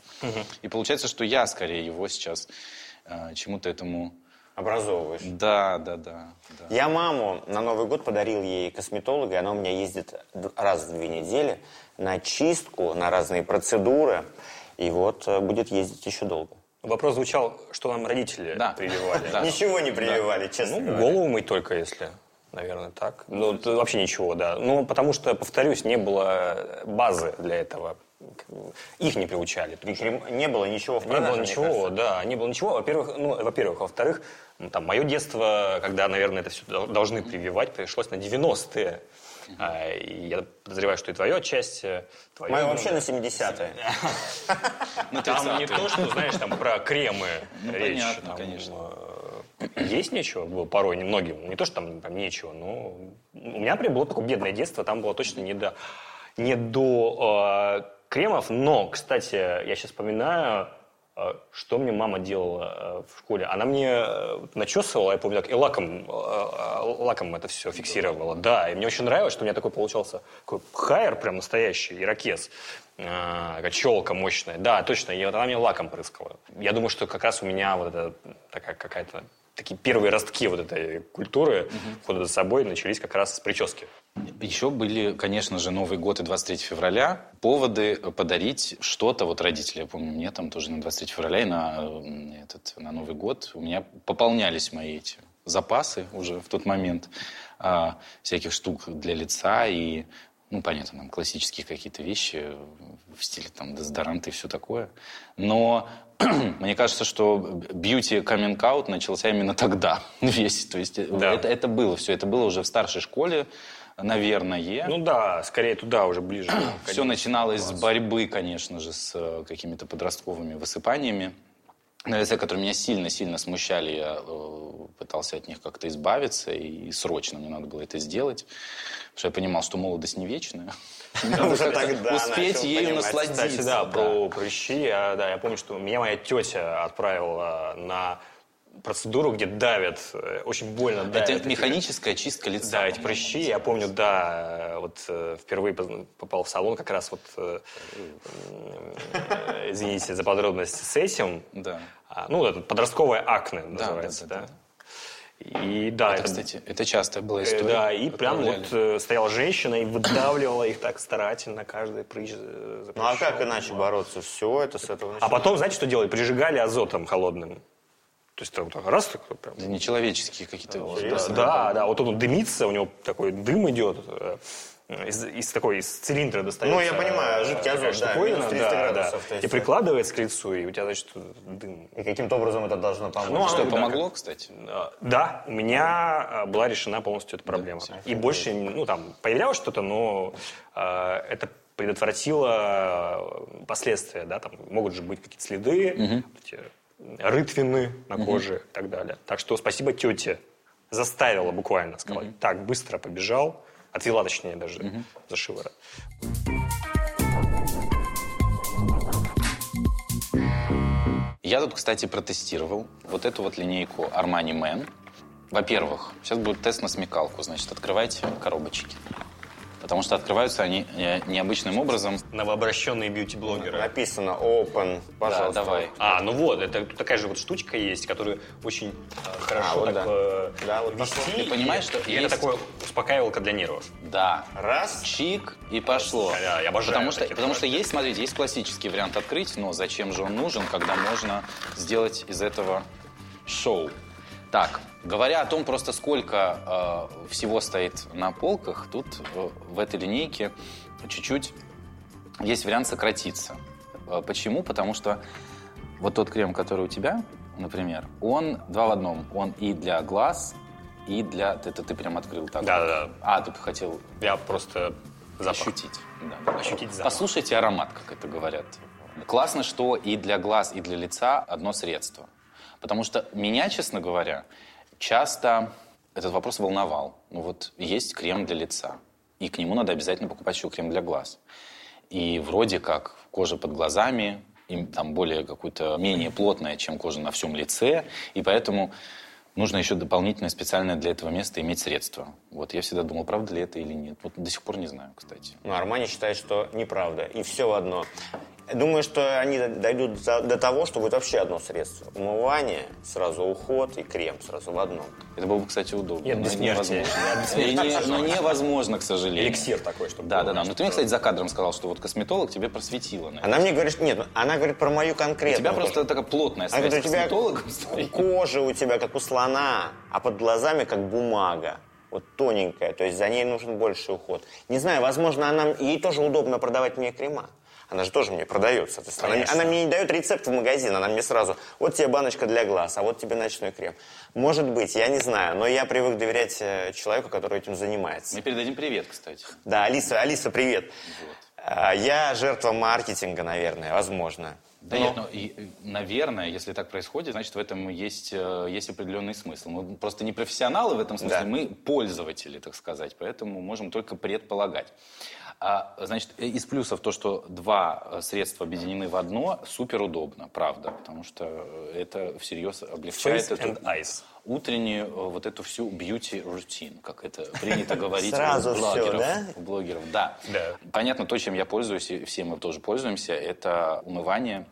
И получается, что я скорее его сейчас э, чему-то этому Образовываешь. Да, да, да. да. Я маму на Новый год подарил ей косметолога, и она у меня ездит раз в две недели на чистку, на разные процедуры. И вот э, будет ездить еще долго. Вопрос звучал, что нам родители Да. прививали. Да. Ничего не прививали, честно Ну, говоря. голову мыть только, если, наверное, так. Ну, вообще ничего, да. Ну, потому что, повторюсь, не было базы для этого. Их не приучали. Крем- Не было ничего в Не продаже, было мне ничего, да, не было ничего. Во-первых, ну, во-первых, во-вторых, ну, там, мое детство, когда, наверное, это все должны прививать, пришлось на 90-е. А, и я подозреваю, что и твое отчасти. Твое, Мое ну, вообще на 70-е. Ну, Там не 30-е. то, что, знаешь, там про кремы Ну, речь. конечно. э, Есть нечего было порой немногим. Не то, что там, там нечего, но у меня прям было такое бедное детство, там было точно не до, не до э, кремов. Но, кстати, я сейчас вспоминаю, э, что мне мама делала э, в школе. Она мне э, начесывала, я помню, так, и лаком, лаком это все фиксировала. Да, и мне очень нравилось, что у меня такой получался такой хайер прям настоящий, ирокез. Такая челка мощная. Да, точно, и вот она мне лаком прыскала. Я думаю, что как раз у меня вот это такая какая-то такие первые ростки вот этой культуры ухода за собой начались как раз с прически. Еще были, конечно же, Новый год и 23 февраля. Поводы подарить что-то. Вот родители, я помню, мне там тоже на 23 февраля и на, этот, на Новый год у меня пополнялись мои эти запасы уже в тот момент а, всяких штук для лица и ну, понятно, там классические какие-то вещи в стиле там дезодоранты и все такое. Но мне кажется, что бьюти каминг аут начался именно тогда весь. То есть э, Да. это, это было все. Это было уже в старшей школе, наверное. Ну да, скорее туда уже ближе. все начиналось с борьбы, конечно же, с э, какими-то подростковыми высыпаниями. На лице, которые меня сильно-сильно смущали, я э, пытался от них как-то избавиться, и срочно мне надо было это сделать. Потому что я понимал, что молодость не вечная. Успеть ею насладиться. Да, про прыщи, да, я помню, что меня моя тетя отправила на процедуру, где давят, э, очень больно давят. Это эти- механическая чистка лица. Да, эти прыщи, я помню, да, э, вот э, впервые попал в салон как раз вот, извините за подробности, с этим. Да. А, Ну, это подростковое акне называется, да, да. да, И да, Это, это, кстати, это частая была история. да, и прям вот э, стояла женщина и выдавливала их так старательно, каждый прыщ Ну а как иначе бороться? Все это с этого А началось. потом, знаете, что делали? Прижигали азотом холодным. То есть вот так раз, так вот прям. Это нечеловеческие какие-то... Серьезно? Да, да, вот он дымится, у него такой дым идет, э, из, из такой, из цилиндра достается. Ну, я понимаю, жидкий азот, да, минус 300 да, градусов, да. есть И прикладывается к лицу, и у тебя, значит, дым. И каким-то образом это должно помочь? Ну, Что, да, помогло, кстати? А, Да, у меня а, была решена полностью эта проблема. И больше, ну, там, появлялось что-то, но а, это предотвратило а, последствия, да, там могут же быть какие-то следы, вот эти рытвины на коже и так далее. Так что спасибо тете. Заставила буквально, сказала, так, быстро побежал, отвела, точнее, даже за шиворот. Я тут, кстати, протестировал вот эту вот линейку Armani Man. Во-первых, сейчас будет тест на смекалку. Значит, открывайте коробочки. Потому что открываются они необычным образом. Новообращенные бьюти-блогеры. Написано open, пожалуйста. Да, давай. А, ну вот, это такая же вот штучка есть, которая очень э, хорошо вот так да. э, Да, вот вести. Ты понимаешь, что и это есть- такое успокаивалка для нервов. Да. Раз. Чик и пошло. Да, я обожаю потому что, потому что есть, смотрите, есть классический вариант открыть, но зачем же он нужен, когда можно сделать из этого шоу? Так, говоря о том, просто сколько э, всего стоит на полках, тут э, в этой линейке чуть-чуть есть вариант сократиться. Э, Почему? Потому что вот тот крем, который у тебя, например, он два в одном. Он и для глаз, и для... Это ты прям открыл так? Да-да-да. А, ты хотел Я просто запах. ощутить. Да, да. Ощутить запах. Послушайте аромат, как это говорят. Классно, что и для глаз, и для лица одно средство. Потому что меня, честно говоря, часто этот вопрос волновал. Ну вот есть крем для лица, и к нему надо обязательно покупать еще крем для глаз. И вроде как кожа под глазами, им там более какую-то менее плотная, чем кожа на всем лице, и поэтому нужно еще дополнительное специальное для этого места иметь средство. Вот я всегда думал, правда ли это или нет. Вот до сих пор не знаю, кстати. Ну, Армани считает, что неправда. И все одно. Думаю, что они дойдут до того, что будет вообще одно средство. Умывание, сразу уход и крем сразу в одном. Это было бы, кстати, удобно. Нет, бессмертие. невозможно. Но невозможно, к сожалению. Эликсир такой, чтобы Да, да, да. Но чтобы ты мне, кстати, за кадром сказал, что вот косметолог тебе просветила. Она мне говорит, нет, ну, она говорит про мою У конкретную. тебя просто такая плотная Она связь говорит, с у тебя косметологом кожа у тебя как у слона, а под глазами как бумага. Вот тоненькая, то есть за ней нужен больше уход. Не знаю, возможно, она, ей тоже удобно продавать мне крема. Она же тоже мне продает, соответственно. Она, она мне не дает рецепт в магазин, она мне сразу, вот тебе баночка для глаз, а вот тебе ночной крем. Может быть, я не знаю, но я привык доверять э, человеку, который этим занимается. Мы передадим привет, кстати. Да, Алиса, Алиса, привет. А, Я жертва маркетинга, наверное, возможно. Да нет, ну, и, э, наверное, если так происходит, значит, в этом есть, э, есть определенный смысл. Мы просто не профессионалы в этом смысле, Да. мы пользователи, так сказать, поэтому можем только предполагать. А, значит, э, из плюсов то, что два э, средства объединены в одно, супер удобно, правда, потому что э, это всерьез облегчает Face эту eyes. утреннюю вот эту всю beauty routine, как это принято говорить Сразу у блогеров. да? У блогеров, да. Да. Понятно, то, чем я пользуюсь, и все мы тоже пользуемся, это умывание,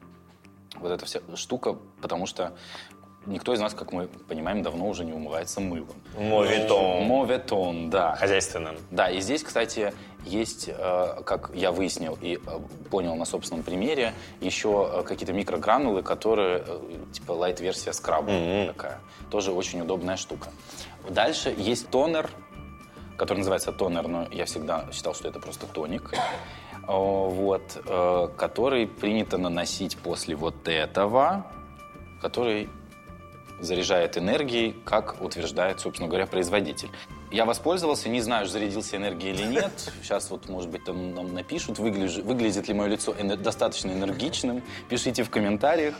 вот эта вся штука, потому что никто из нас, как мы понимаем, давно уже не умывается мылом. Моветон. Моветон, да. Хозяйственным. Да, и здесь, кстати, есть, э, как я выяснил и э, понял на собственном примере, еще э, какие-то микрогранулы, которые типа лайт-версия скраба такая. Тоже очень удобная штука. Дальше есть тонер, который называется тонер, но я всегда считал, что это просто тоник. Вот, который принято наносить после вот этого, который заряжает энергией, как утверждает, собственно говоря, производитель. Я воспользовался, не знаю, зарядился энергией или нет. Сейчас вот, может быть, там нам напишут, выгляжу- выглядит ли мое лицо эне- достаточно энергичным. Пишите в комментариях.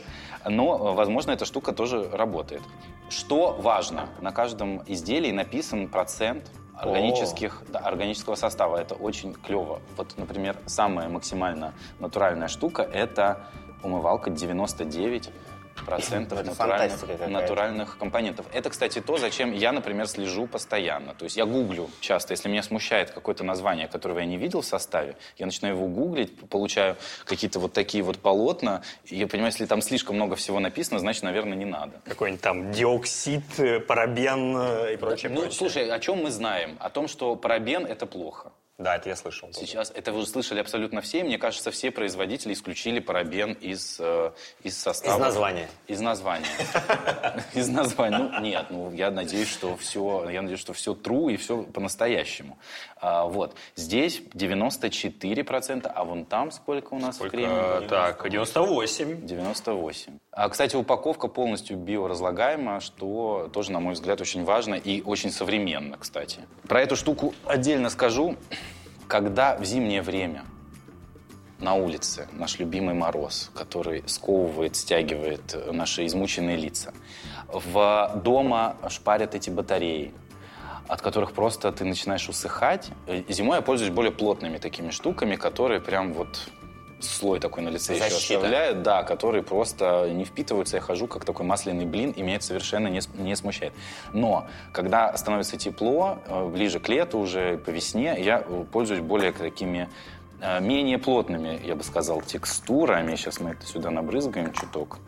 Но, э, возможно, эта штука тоже работает. Что важно? На каждом изделии написан процент органических, да, органического состава. Это очень клево. Вот, например, самая максимально натуральная штука – это умывалка 99 процентов натуральных, натуральных компонентов. Это, кстати, то, зачем я, например, слежу постоянно. То есть я гуглю часто, если меня смущает какое-то название, которого я не видел в составе, я начинаю его гуглить, получаю какие-то вот такие вот полотна, и я понимаю, если там слишком много всего написано, значит, наверное, не надо. Какой-нибудь там диоксид, парабен э, и прочее, Ну, прочее. слушай, о чем мы знаем? О том, что парабен – это плохо. Да, это я слышал. тоже. Сейчас это вы уже слышали абсолютно все. Мне кажется, все производители исключили парабен из, э, из состава. Из названия. Из названия. Из названия. Ну, нет, ну, я надеюсь, что все, я надеюсь, что все true и все по-настоящему. А, вот. Здесь 94%, а вон там сколько у нас Сколько? креме? Так, 98. 98. А, кстати, упаковка полностью биоразлагаемая, что тоже, на мой взгляд, очень важно и очень современно, кстати. Про эту штуку отдельно скажу. Когда в зимнее время на улице наш любимый мороз, который сковывает, стягивает наши измученные лица, в дома шпарят эти батареи, от которых просто ты начинаешь усыхать. Э, Зимой я пользуюсь более плотными такими штуками, которые прям вот слой такой на лице еще Защита. оставляют, да, которые просто не впитываются. Я хожу как такой масляный блин, и меня это совершенно не, не смущает. Но когда становится тепло, э, ближе к лету уже, по весне, я э, пользуюсь более такими менее плотными, я бы сказал, текстурами. Сейчас мы это сюда набрызгаем чуток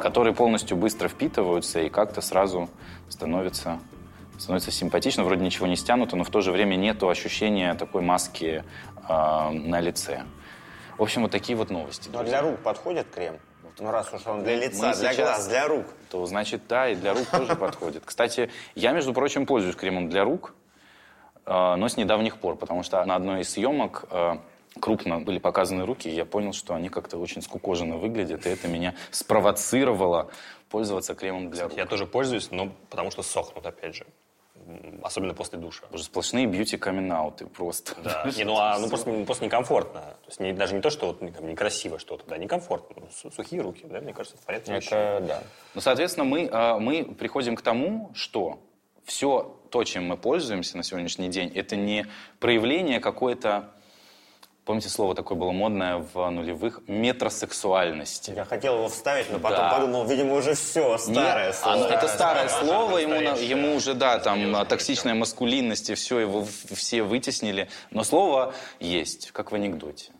которые полностью быстро впитываются и как-то сразу становится, становится симпатично. Вроде ничего не стянуто, но в то же время нету ощущения такой маски э, на лице. В общем, вот такие вот новости. А друзья. для рук подходит крем? Ну, раз уж он для лица, Мы для сейчас- глаз, для рук. То значит, да, и для рук тоже подходит. Кстати, я, между прочим, пользуюсь кремом для рук, э, но с недавних пор, потому что на одной из съемок э, крупно были показаны руки, и я понял, что они как-то очень скукоженно выглядят, и это меня спровоцировало пользоваться кремом для рук. Я тоже пользуюсь, но потому что сохнут, опять же. Особенно после душа. Уже сплошные бьюти камин просто. Да. Не, ну, а, ну просто, просто некомфортно. То есть не, даже не то, что вот, там, некрасиво что-то, да, некомфортно. Ну, су- сухие руки, да, мне кажется, в порядке. Это, да. Ну, соответственно, мы, э, мы приходим к тому, что все то, чем мы пользуемся на сегодняшний день, это не проявление какой-то, помните, слово такое было модное в нулевых, метросексуальности. Я хотел его вставить, но потом Да. подумал, видимо, уже все, старое Нет, слово. оно- это старое слово, ему, настоящее. ему уже, да, там, токсичная маскулинность, и все, его все вытеснили. Но слово есть, как в анекдоте.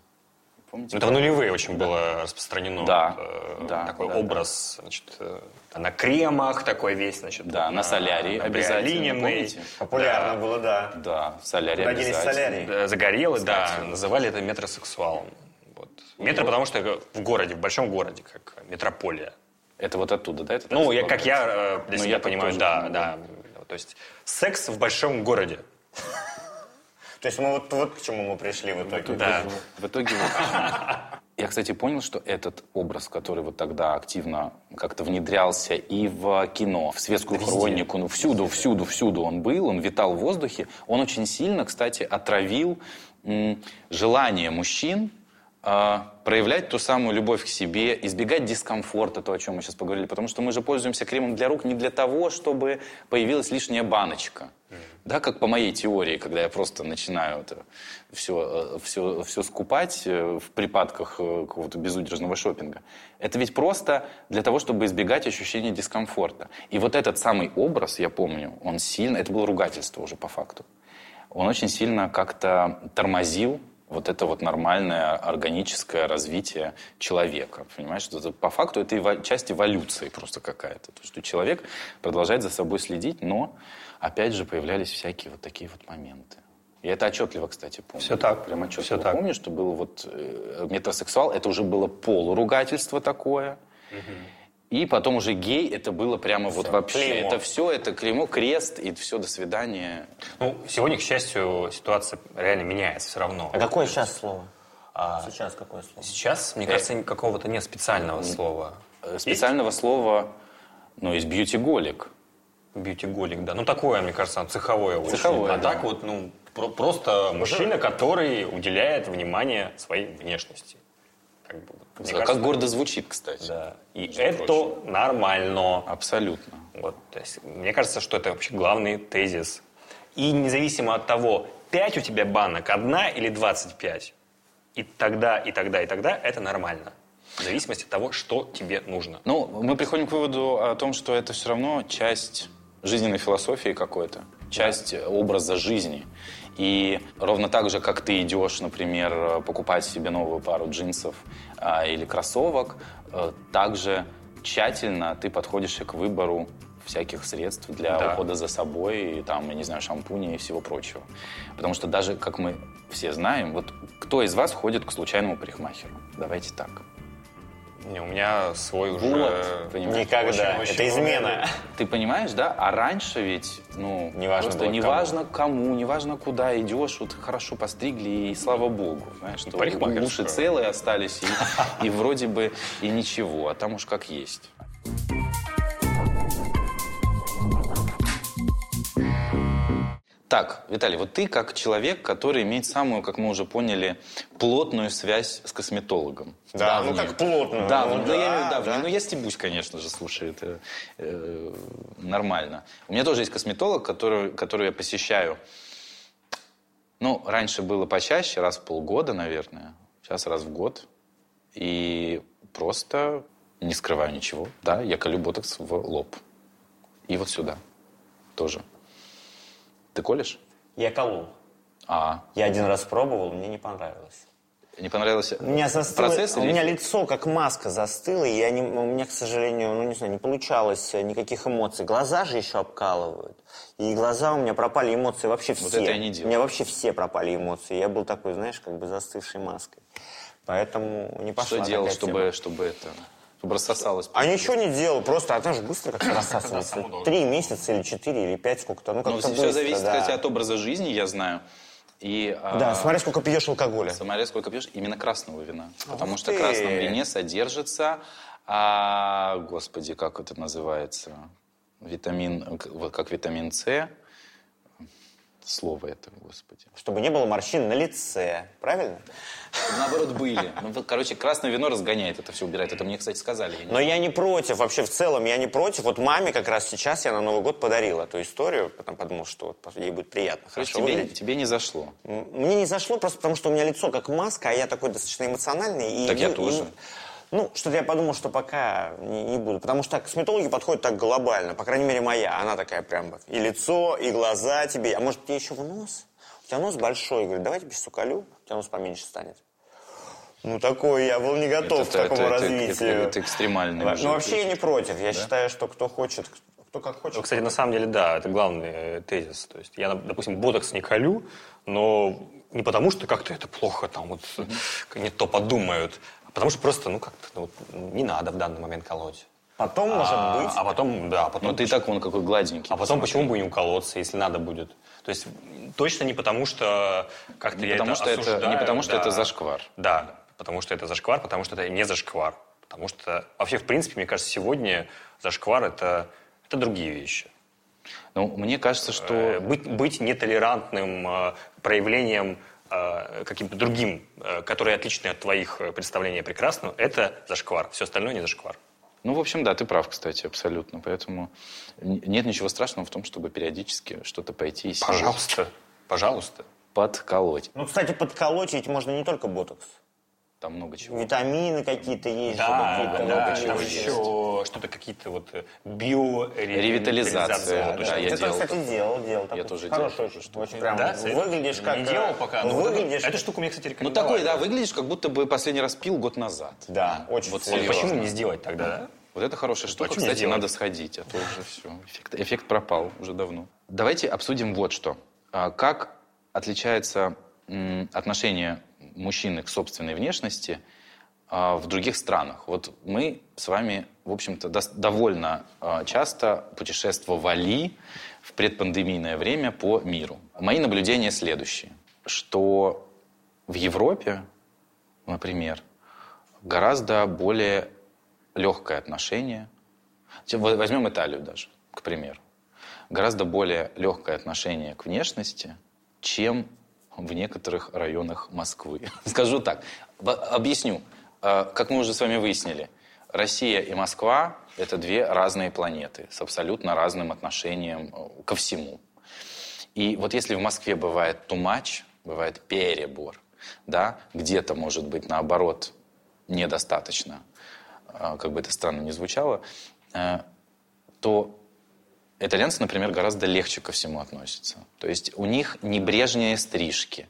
Помните? Это в нулевые очень было распространено. Да, э, да, Такой да, образ, значит, э, на кремах такой весь, значит. Да, на солярии на обязательно, помните? Популярно было, да. Да, в солярии солярий? Да, Загорелый, да, называли это метросексуалом. Вот. Метро, потому что это в городе, в большом городе, как метрополия. Это вот оттуда, да? Это Ну, так я, как я э, для Ну, себя я так понимаю, да, да. То есть секс в большом городе. То есть мы вот, вот к чему мы пришли в итоге. Да. В итоге вот... Я, кстати, понял, что этот образ, который вот тогда активно как-то внедрялся и в кино, в светскую хронику, ну, всюду, всюду, всюду он был, он витал в воздухе, он очень сильно, кстати, отравил м, желание мужчин а, проявлять ту самую любовь к себе, избегать дискомфорта, то, о чем мы сейчас поговорили, потому что мы же пользуемся кремом для рук не для того, чтобы появилась лишняя баночка. Да, как по моей теории, когда я просто начинаю это все, все, все скупать э, в припадках э, какого-то безудержного шопинга. Это ведь просто для того, чтобы избегать ощущения дискомфорта. И вот этот самый образ, я помню, он сильно, это было ругательство уже по факту, он очень сильно как-то тормозил вот это вот нормальное органическое развитие человека. Понимаешь, что это, по факту это эво- часть эволюции просто какая-то. То, что человек продолжает за собой следить, но опять же появлялись всякие вот такие вот моменты. И это отчетливо, кстати, помню. Всё так, Прям отчетливо всё так. помню, что было вот э, метросексуал, это уже было полуругательство такое. И потом уже гей, это было прямо вот вообще. клеймо. Это все, это клеймо, крест, и все, до свидания. Ну, сегодня, к счастью, ситуация реально меняется все равно. А какое сейчас слово? А Сейчас какое слово? сейчас, мне кажется, какого-то нет специального слова. Э, Специального слова, ну, есть бьюти-голик. Бьюти-голик, да. Ну, такое, мне кажется, цеховое очень. Цеховое, А да. так вот, ну, про- просто мужчина, который уделяет внимание своей внешности. Как, бы, вот, как кажется, гордо звучит, кстати. Да. И это прочим. нормально. Абсолютно. Вот, то есть, мне кажется, что это вообще главный тезис. И независимо от того, 5 у тебя банок, одна или 25, и тогда, и тогда, и тогда это нормально. В зависимости от того, что тебе нужно. Ну, мы приходим к выводу о том, что это все равно часть жизненной философии какой-то, часть э, образа жизни. И ровно так же, как ты идешь, например, покупать себе новую пару джинсов а, или кроссовок, э, также тщательно ты подходишь и к выбору всяких средств для Да. ухода за собой, и там, я не знаю, шампуня и всего прочего. Потому что даже, как мы все знаем, вот кто из вас ходит к случайному парикмахеру? Давайте так. Не, у меня свой уже... Вот, понимаешь? Никогда. Очень-очень Это измена. Ты понимаешь, да? А раньше ведь, ну, Неважно просто неважно кому. неважно куда идешь, вот хорошо постригли, и слава богу, знаешь, что уши целые остались, и, и вроде бы и ничего, а там уж как есть. Так, Виталий, вот ты как человек, который имеет самую, как мы уже поняли, плотную связь с косметологом. Да, ну Давнюю. как плотно. Да, ну, ну, я имею в виду да, давнюю. да. Ну, я стебусь, конечно же, слушай, это э, нормально. У меня тоже есть косметолог, который, который я посещаю. Ну, раньше было почаще, раз в полгода, наверное. Сейчас раз в год. И просто не скрываю ничего. Да, я колю ботокс в лоб. И вот сюда тоже. Ты колешь? Я колол. А, Я один раз пробовал, мне не понравилось. не понравился У меня застыло, процесс? у или меня лицо как маска застыло, и я не, у меня, к сожалению, ну не знаю, не получалось э, никаких эмоций. Глаза же еще обкалывают. И глаза у меня пропали эмоции вообще все. Вот это я не делал. У меня вообще все пропали эмоции. Я был такой, знаешь, как бы застывшей маской. Поэтому не пошла Что делал, чтобы, чтобы это... Чтобы рассосалось? А ничего не делал, просто она же быстро как-то рассасывается. Три месяца или четыре, или пять, сколько-то. Ну, как-то все быстро, зависит, да. кстати, от образа жизни, я знаю. И, а, Да, смотри, сколько пьешь алкоголя. Смотря сколько пьешь, именно красного вина. Потому Ух что в красном вине содержится, а, господи, как это называется, витамин, как витамин С, слово это, господи. Чтобы не было морщин на лице. Правильно? Наоборот, были. Ну, короче, красное вино разгоняет это все, убирает. Это мне, кстати, сказали. я Но я не против, вообще в целом я не против. Вот маме как раз сейчас я на Новый год подарил эту историю, потом подумал, что вот ей будет приятно, То хорошо тебе, выглядеть. тебе не зашло. Мне не зашло просто потому, что у меня лицо как маска, а я такой достаточно эмоциональный. И, Так я и- тоже. ну, что-то я подумал, что пока не, не буду. Потому что косметологи подходят так глобально. По крайней мере, моя. Она такая прям. И лицо, и глаза тебе. А может, тебе еще в нос? Тебя нос большой. Говорит, давай тебе сейчас уколю, у тебя нос поменьше станет. Ну, такой я был не готов к такому это- это- развитию. это- это экстремальный Ну, уже. вообще я не против. Я считаю, что кто хочет, кто как хочет. Ну, кстати, на самом деле, да, это главный э, тезис. То есть я, допустим, ботокс не колю, но не потому, что как-то это плохо, там вот э, не то подумают, а потому что просто, ну, как-то ну, не надо в данный момент колоть. Потом, может а, быть, а потом, да, потом... Ну ты и так вон какой гладенький. А потом почему бы не уколоться, если надо будет? То есть точно не потому, что как-то я потому, это что это- не потому, что да. это зашквар. Да, потому что это зашквар, потому что это не зашквар. Потому что вообще, в принципе, мне кажется, сегодня зашквар это, это другие вещи. Ну, мне кажется, Э, что... Быть, быть нетолерантным э, проявлением э, каким-то другим, которые отличны от твоих представлений о прекрасном, это зашквар. Все остальное не зашквар. Ну, в общем, да, ты прав, кстати, абсолютно. Поэтому нет ничего страшного в том, чтобы периодически что-то пойти и Пожалуйста, пожалуйста. подколоть. ну, кстати, подколоть ведь можно не только ботокс. Там много чего. Витамины какие-то есть. Да, какие-то да, много там чего есть. еще что-то какие-то вот э, Ревитализация, биоревитализация. да, я Ты, делал кстати, делал, делал. Я тоже делал очень, тоже очень прям Да, выглядишь как... Не делал пока. ну, но вот выглядишь... Эту штуку мне, кстати, Ну, такой, да, выглядишь, как будто бы последний раз пил год назад. Да, очень Вот. Почему не сделать тогда, да? Вот это хорошая штука. Почему Кстати, надо сходить, а то уже все. Эффект, эффект пропал уже давно. Давайте обсудим вот что. А, Как отличается отношение мужчины к собственной внешности а, в других странах? Вот мы с вами, в общем-то, довольно а, часто путешествовали в предпандемийное время по миру. Мои наблюдения следующие, что в Европе, например, гораздо более легкое отношение. Возьмем Италию даже, к примеру. Гораздо более легкое отношение к внешности, чем в некоторых районах Москвы. Скажу так, объясню. Э, Как мы уже с вами выяснили, Россия и Москва – это две разные планеты с абсолютно разным отношением э, ко всему. И вот если в Москве бывает much, бывает перебор, да, где-то, может быть, наоборот, недостаточно, а, как бы это странно ни звучало, э, то итальянцы, например, гораздо легче ко всему относятся. То есть у них небрежнее стрижки,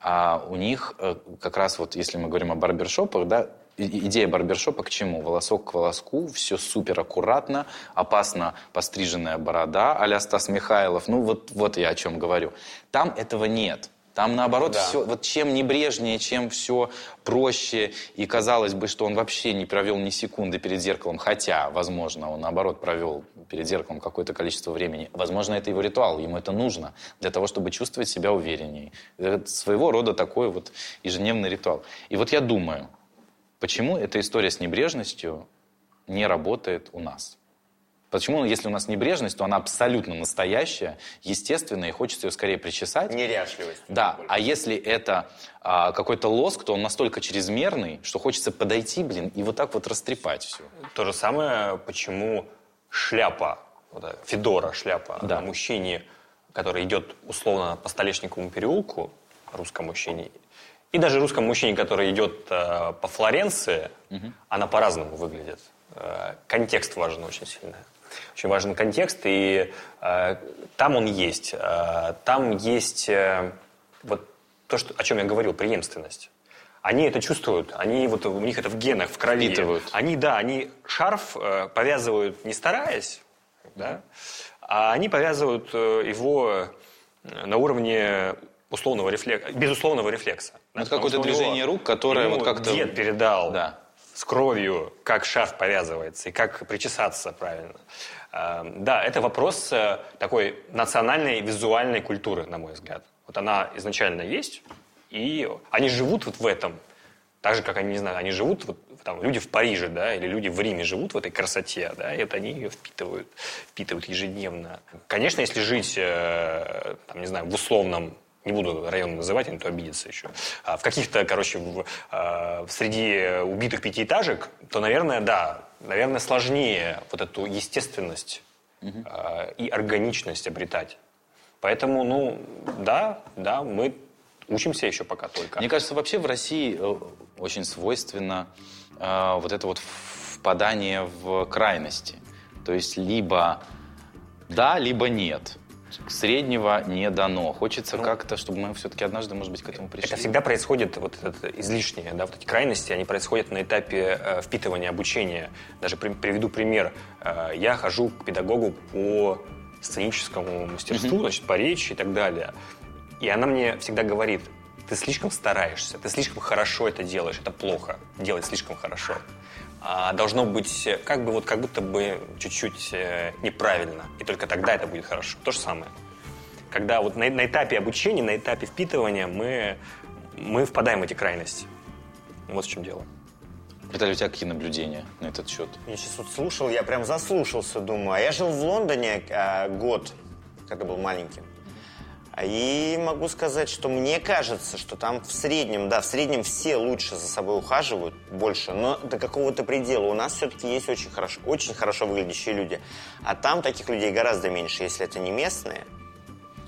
а у них э, как раз вот, если мы говорим о барбершопах, да, идея барбершопа к чему? Волосок к волоску, все супер аккуратно, опасно постриженная борода а Стас Михайлов. Ну вот, вот я о чем говорю. Там этого нет. Там наоборот все, вот чем небрежнее, чем все проще, и казалось бы, что он вообще не провел ни секунды перед зеркалом, хотя, возможно, он наоборот провел перед зеркалом какое-то количество времени. Возможно, это его ритуал, ему это нужно для того, чтобы чувствовать себя увереннее. Это своего рода такой вот ежедневный ритуал. И вот я думаю, почему эта история с небрежностью не работает у нас? Почему, если у нас небрежность, то она абсолютно настоящая, естественная, и хочется ее скорее причесать? Неряшливость. Да, а если это а, какой-то лоск, то он настолько чрезмерный, что хочется подойти, блин, и вот так вот растрепать все. То же самое, почему шляпа, вот эта федора шляпа Да. на мужчине, который идет условно по Столешниковому переулку, русском мужчине, и даже русском мужчине, который идет э, по Флоренции, она по-разному выглядит. Э, контекст важен очень сильно. Очень важен контекст, и э, там он есть. Э, там есть э, вот то, что, о чем я говорил, преемственность. Они это чувствуют, они вот у них это в генах, в крови. Впитывают. Они, да, они шарф э, повязывают не стараясь, да, а они повязывают э, его э, на уровне условного рефлекса, безусловного рефлекса. да, Это какое-то движение рук, которое вот как-то- Дед передал Да. С кровью, как шарф повязывается и как причесаться правильно. Э, Да, это вопрос э, такой национальной визуальной культуры, на мой взгляд. Вот она изначально есть, и они живут вот в этом. Так же, как они, не знаю, они живут, вот, там, люди в Париже, да, или люди в Риме живут в этой красоте, да, и это они ее впитывают, впитывают ежедневно. Конечно, если жить, э, там, не знаю, в условном не буду район называть, а не то обидится еще. А в каких-то, короче, в, э, среди убитых пятиэтажек, то, наверное, да, наверное, сложнее вот эту естественность э, и органичность обретать. Поэтому, ну, да, да, мы учимся еще пока только. Мне кажется, вообще в России э, очень свойственно э, вот это вот впадание в крайности. То есть либо да, либо нет. Среднего не дано. Хочется как-то, чтобы мы все-таки однажды, может быть, к этому пришли. Это всегда происходит, вот это излишнее, да, вот эти крайности, они происходят на этапе э, впитывания обучения. Даже при- приведу пример. Э, я хожу к педагогу по сценическому мастерству, значит, по речи и так далее. И она мне всегда говорит, ты слишком стараешься, ты слишком хорошо это делаешь, это плохо, делать слишком хорошо. А должно быть э, как бы вот как будто бы чуть-чуть э, неправильно, и только тогда это будет хорошо. То же самое. Когда вот на, на этапе обучения, на этапе впитывания мы, мы впадаем в эти крайности. Вот в чем дело. Виталий, у тебя какие наблюдения на этот счет? Я сейчас вот слушал, я прям заслушался, думаю. А я жил в Лондоне а, год, когда был маленьким. И могу сказать, что мне кажется, что там в среднем, да, в среднем все лучше за собой ухаживают, больше, но до какого-то предела. У нас все-таки есть очень хорошо, очень хорошо выглядящие люди. А там таких людей гораздо меньше, если это не местные.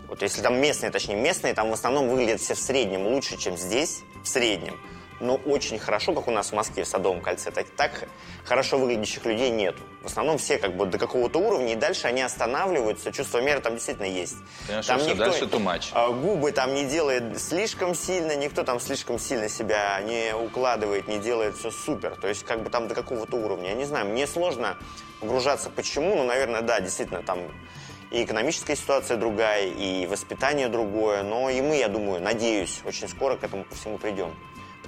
Вот если там местные, точнее местные, там в основном выглядят все в среднем лучше, чем здесь, в среднем. Но очень хорошо, как у нас в Москве, в Садовом кольце, так, так хорошо выглядящих людей нету. В основном все как бы до какого-то уровня, и дальше они останавливаются. Чувство меры там действительно есть. Понимаешь, там что дальше too much. а, губы там не делает слишком сильно, никто там слишком сильно себя не укладывает, не делает все супер. То есть как бы там до какого-то уровня. Я не знаю, мне сложно погружаться почему, ну, наверное, да, действительно, там и экономическая ситуация другая, и воспитание другое, но и мы, я думаю, надеюсь, очень скоро к этому ко всему придем.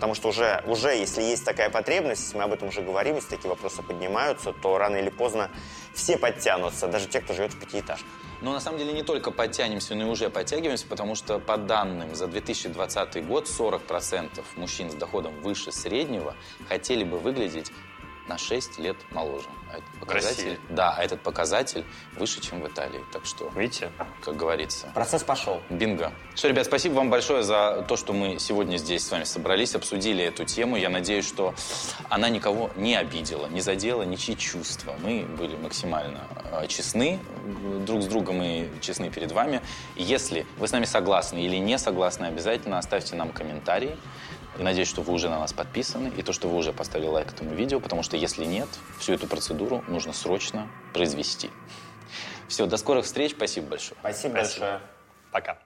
Потому что уже, уже, если есть такая потребность, мы об этом уже говорим, если такие вопросы поднимаются, то рано или поздно все подтянутся, даже те, кто живет в пятиэтажках. Но на самом деле не только подтянемся, но и уже подтягиваемся, потому что по данным за 2020 год 40% мужчин с доходом выше среднего хотели бы выглядеть на 6 лет моложе. А этот показатель, России? да, а этот показатель выше, чем в Италии. Так что, Видите? как говорится, Процесс пошел. Бинго. Что, ребят, спасибо вам большое за то, что мы сегодня здесь с вами собрались, обсудили эту тему. Я надеюсь, что она никого не обидела, не задела ничьи чувства. Мы были максимально э, честны э, друг с другом и честны перед вами. Если вы с нами согласны или не согласны, обязательно оставьте нам комментарии. И надеюсь, что вы уже на нас подписаны, и то, что вы уже поставили лайк этому видео, потому что если нет, всю эту процедуру нужно срочно произвести. Все, до скорых встреч, спасибо большое. Спасибо большое. Пока.